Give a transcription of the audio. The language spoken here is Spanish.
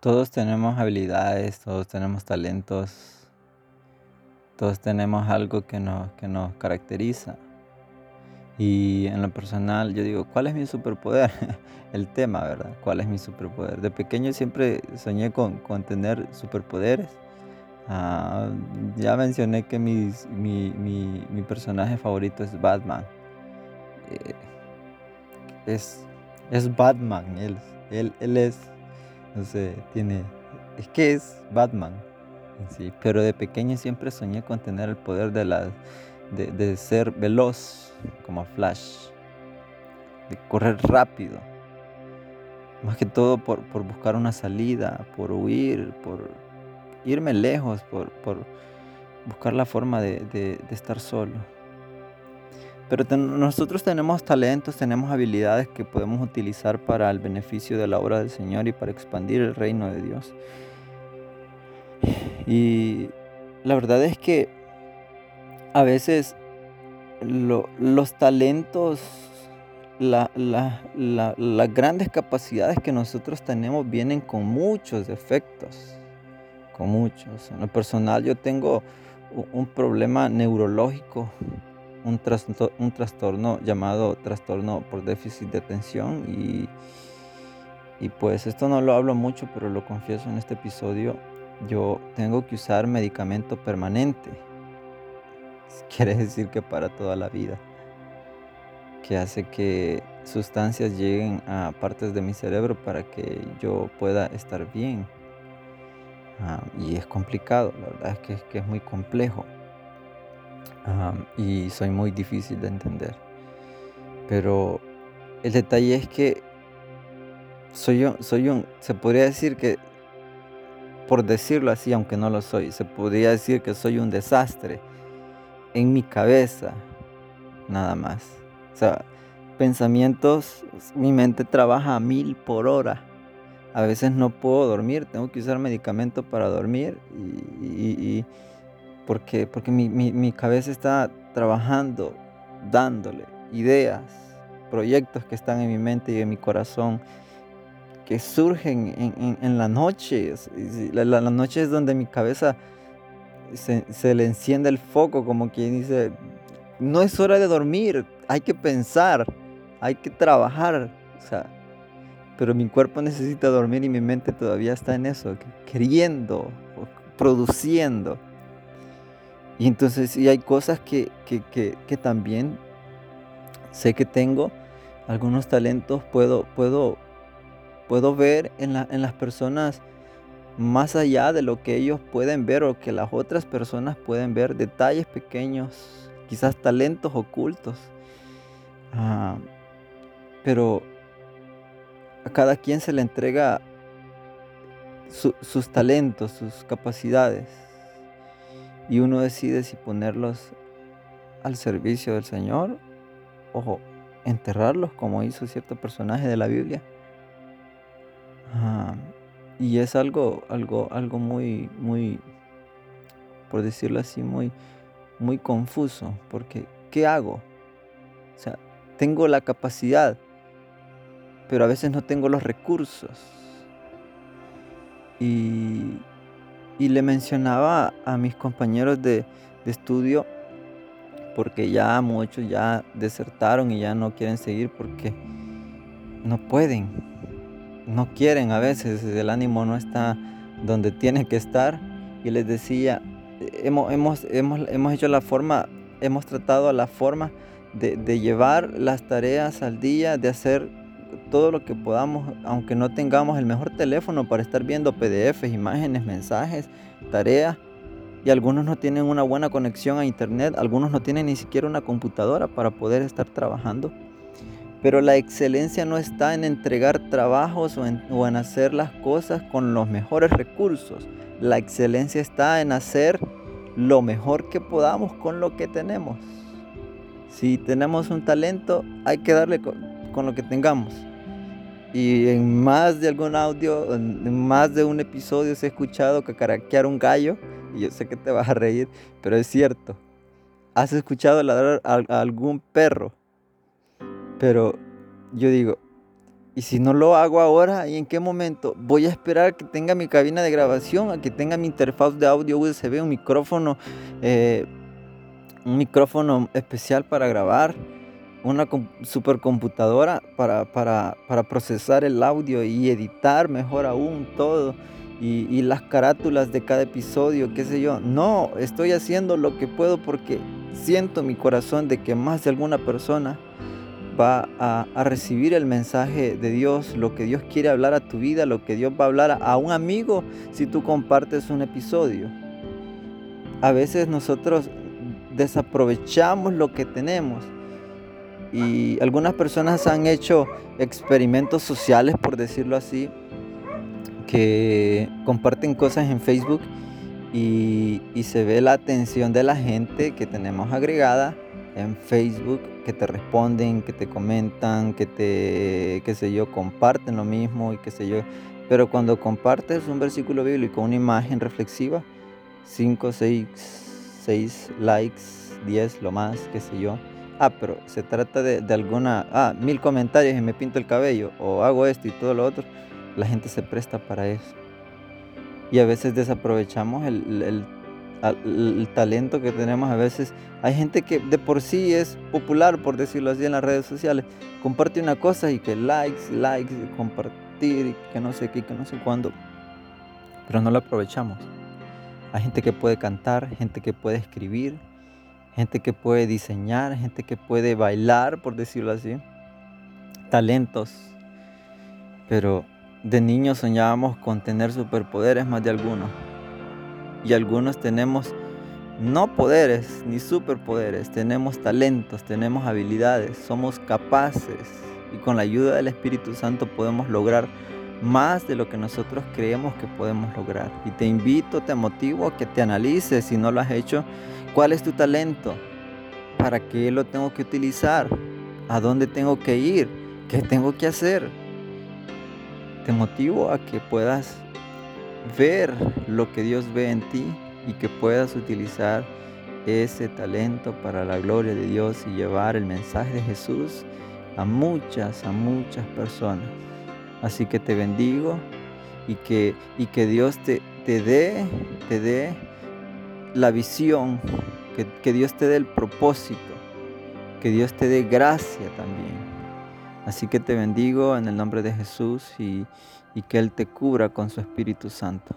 Todos tenemos habilidades, todos tenemos talentos, todos tenemos algo que nos, que nos caracteriza. Y en lo personal, yo digo, ¿cuál es mi superpoder? El tema, ¿verdad? ¿Cuál es mi superpoder? De pequeño siempre soñé con, con tener superpoderes. Ah, ya mencioné que mi, mi- mi personaje favorito es Batman. Eh, es, es Batman, él, él, él es, no sé, tiene, es que es Batman en sí, pero de pequeño siempre soñé con tener el poder de, la, de, ser veloz como Flash, de correr rápido, más que todo por, por buscar una salida, por huir, por irme lejos, por, por buscar la forma de- de estar solo. Pero nosotros tenemos talentos, tenemos habilidades que podemos utilizar para el beneficio de la obra del Señor y para expandir el reino de Dios. Y la verdad es que a veces lo- los talentos, la- la- la- las grandes capacidades que nosotros tenemos vienen con muchos defectos, con muchos. En lo personal yo tengo un problema neurológico un, trasto- un trastorno llamado trastorno por déficit de atención y, y pues esto no lo hablo mucho, pero lo confieso en este episodio, yo tengo que usar medicamento permanente. Quiere decir que para toda la vida, que hace que sustancias lleguen a partes de mi cerebro para que yo pueda estar bien. Ah, y es complicado, la verdad es que es muy complejo. Am, y soy muy difícil de entender. Pero el detalle es que soy un, soy un, se podría decir que, por decirlo así, aunque no lo soy, se podría decir que soy un desastre en mi cabeza, nada más. O sea, pensamientos, mi mente trabaja a mil por hora. A veces no puedo dormir, tengo que usar medicamento para dormir y- porque, porque mi, mi- mi cabeza está trabajando, dándole ideas, proyectos que están en mi mente y en mi corazón, que surgen en, en- la noche. La, la- la noche es donde mi cabeza se, se le enciende el foco, como quien dice, no es hora de dormir, hay que pensar, hay que trabajar. O sea, pero mi cuerpo necesita dormir y mi mente todavía está en eso, que- queriendo, produciendo. Y entonces sí hay cosas que, que- que- también sé que tengo, algunos talentos puedo, puedo, puedo ver en, en las personas más allá de lo que ellos pueden ver o que las otras personas pueden ver, detalles pequeños, quizás talentos ocultos. Ah, pero a cada quien se le entrega su- sus talentos, sus capacidades. Y uno decide si ponerlos al servicio del Señor o enterrarlos como hizo cierto personaje de la Biblia. Y es algo, algo, algo muy, muy, por decirlo así, muy, muy confuso. Porque, ¿qué hago? O sea, tengo la capacidad, pero a veces no tengo los recursos. Y, y le mencionaba a mis compañeros de, de estudio, porque ya muchos ya desertaron y ya no quieren seguir porque no pueden, no quieren a veces, el ánimo no está donde tiene que estar. Y les decía, hemos, hemos, hemos, hemos hecho la forma, hemos tratado la forma de, de llevar las tareas al día, de hacer todo lo que podamos, aunque no tengamos el mejor teléfono para estar viendo PDFs, imágenes, mensajes, tareas. Y algunos no tienen una buena conexión a internet, algunos no tienen ni siquiera una computadora para poder estar trabajando. Pero la excelencia no está en entregar trabajos o en, o en hacer las cosas con los mejores recursos. La excelencia está en hacer lo mejor que podamos con lo que tenemos. Si tenemos un talento, hay que darle con, lo que tengamos. Y en más de algún audio, en más de un episodio se ha escuchado cacaraquear un gallo. Y yo sé que te vas a reír, pero es cierto. Has escuchado ladrar a, a algún perro. Pero yo digo, Y si no lo hago ahora, ¿y en qué momento? Voy a esperar que tenga mi cabina de grabación, a que tenga mi interfaz de audio USB, un micrófono, eh, un micrófono especial para grabar, una supercomputadora para, para, para procesar el audio y editar mejor aún todo. Y, las carátulas de cada episodio, qué sé yo. No, estoy haciendo lo que puedo porque siento mi corazón de que más de alguna persona va a, recibir el mensaje de Dios, lo que Dios quiere hablar a tu vida, lo que Dios va a hablar a, un amigo si tú compartes un episodio. A veces nosotros desaprovechamos lo que tenemos y algunas personas han hecho experimentos sociales, por decirlo así, que comparten cosas en Facebook y, y se ve la atención de la gente que tenemos agregada en Facebook que te responden, que te comentan, que te, qué sé yo, comparten lo mismo y qué sé yo. Pero cuando compartes un versículo bíblico, una imagen reflexiva, 5, 6, 6 likes, 10, lo más, qué sé yo. Ah, pero se trata de, de, alguna, ah, mil comentarios y me pinto el cabello, o hago esto y todo lo otro. La gente se presta para eso. Y a veces desaprovechamos el, el el talento que tenemos a veces. Hay gente que de por sí es popular, por decirlo así, en las redes sociales. Comparte una cosa y que likes, likes, compartir, y que no sé qué, que no sé cuándo. Pero no lo aprovechamos. Hay gente que puede cantar, gente que puede escribir, gente que puede diseñar, gente que puede bailar, por decirlo así. Talentos. Pero de niños soñábamos con tener superpoderes más de algunos y algunos tenemos no poderes ni superpoderes, tenemos talentos, tenemos habilidades, somos capaces y con la ayuda del Espíritu Santo podemos lograr más de lo que nosotros creemos que podemos lograr. Y te invito, te motivo a que te analices, si no lo has hecho, cuál es tu talento, para qué lo tengo que utilizar, a dónde tengo que ir, qué tengo que hacer. Te motivo a que puedas ver lo que Dios ve en ti y que puedas utilizar ese talento para la gloria de Dios y llevar el mensaje de Jesús a muchas, a muchas personas. Así que te bendigo y que, y que Dios te, te dé, te dé la visión, que, que Dios te dé el propósito, que Dios te dé gracia también. Así que te bendigo en el nombre de Jesús y, y que Él te cubra con su Espíritu Santo.